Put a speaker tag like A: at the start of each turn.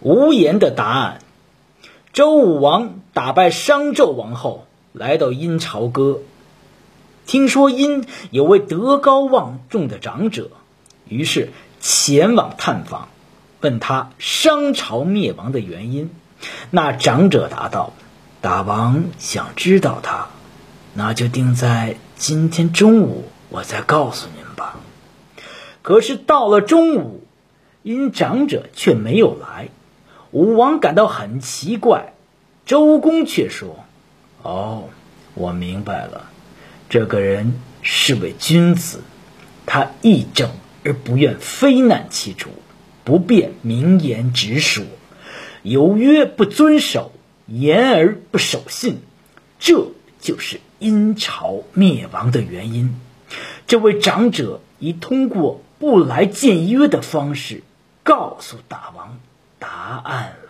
A: 无言的答案。周武王打败商纣王后，来到殷朝歌。听说殷有位德高望重的长者，于是前往探访，问他商朝灭亡的原因。那长者答道：“大王想知道他，那就定在今天中午，我再告诉您吧。”可是到了中午，因长者却没有来，武王感到很奇怪。周公却说：“哦，我明白了，这个人是位君子，他义正而不愿非难其主，不便明言直说，有约不遵守，言而不守信，这就是殷朝灭亡的原因。”这位长者已通过。不来见约的方式，告诉大王答案。